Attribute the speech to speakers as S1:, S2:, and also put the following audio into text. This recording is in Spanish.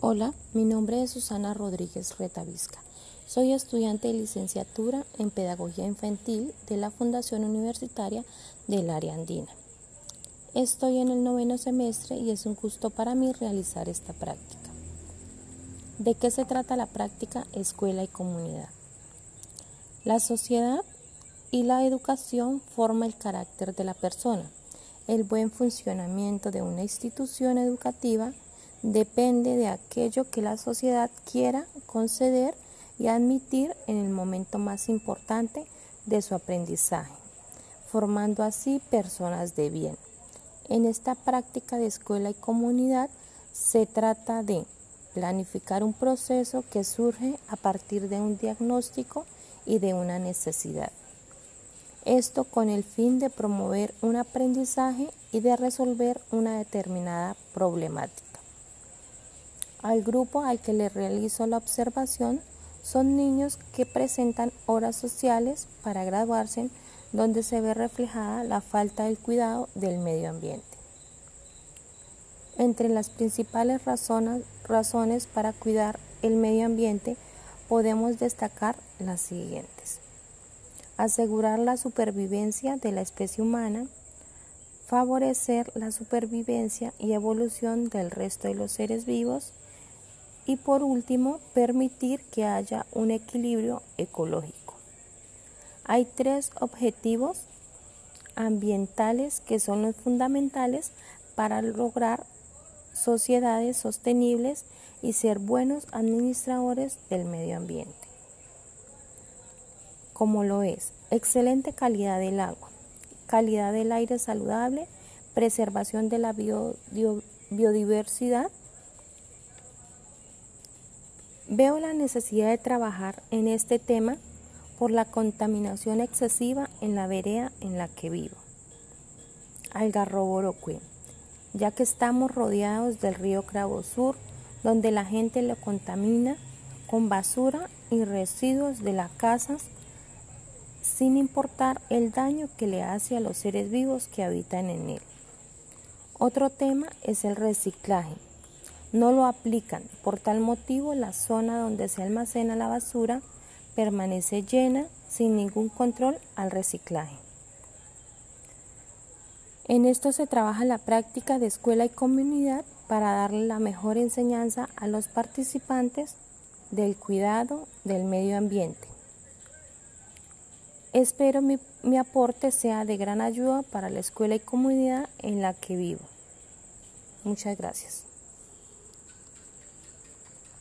S1: Hola, mi nombre es Susana Rodríguez Retavisca. Soy estudiante de licenciatura en Pedagogía Infantil de la Fundación Universitaria del Área Andina. Estoy en el noveno semestre y es un gusto para mí realizar esta práctica. ¿De qué se trata la práctica escuela y comunidad? La sociedad y la educación forma el carácter de la persona. El buen funcionamiento de una institución educativa depende de aquello que la sociedad quiera conceder y admitir en el momento más importante de su aprendizaje, formando así personas de bien. En esta práctica de escuela y comunidad se trata de planificar un proceso que surge a partir de un diagnóstico y de una necesidad. Esto con el fin de promover un aprendizaje y de resolver una determinada problemática. Al grupo al que le realizo la observación son niños que presentan horas sociales para graduarse donde se ve reflejada la falta del cuidado del medio ambiente. Entre las principales razones, razones para cuidar el medio ambiente podemos destacar las siguientes. Asegurar la supervivencia de la especie humana, favorecer la supervivencia y evolución del resto de los seres vivos, y por último, permitir que haya un equilibrio ecológico. Hay tres objetivos ambientales que son los fundamentales para lograr sociedades sostenibles y ser buenos administradores del medio ambiente. Como lo es, excelente calidad del agua, calidad del aire saludable, preservación de la biodiversidad, Veo la necesidad de trabajar en este tema por la contaminación excesiva en la vereda en la que vivo. Algarrobo ya que estamos rodeados del río Cravo Sur, donde la gente lo contamina con basura y residuos de las casas, sin importar el daño que le hace a los seres vivos que habitan en él. Otro tema es el reciclaje no lo aplican. Por tal motivo, la zona donde se almacena la basura permanece llena sin ningún control al reciclaje. En esto se trabaja la práctica de escuela y comunidad para darle la mejor enseñanza a los participantes del cuidado del medio ambiente. Espero mi, mi aporte sea de gran ayuda para la escuela y comunidad en la que vivo. Muchas gracias.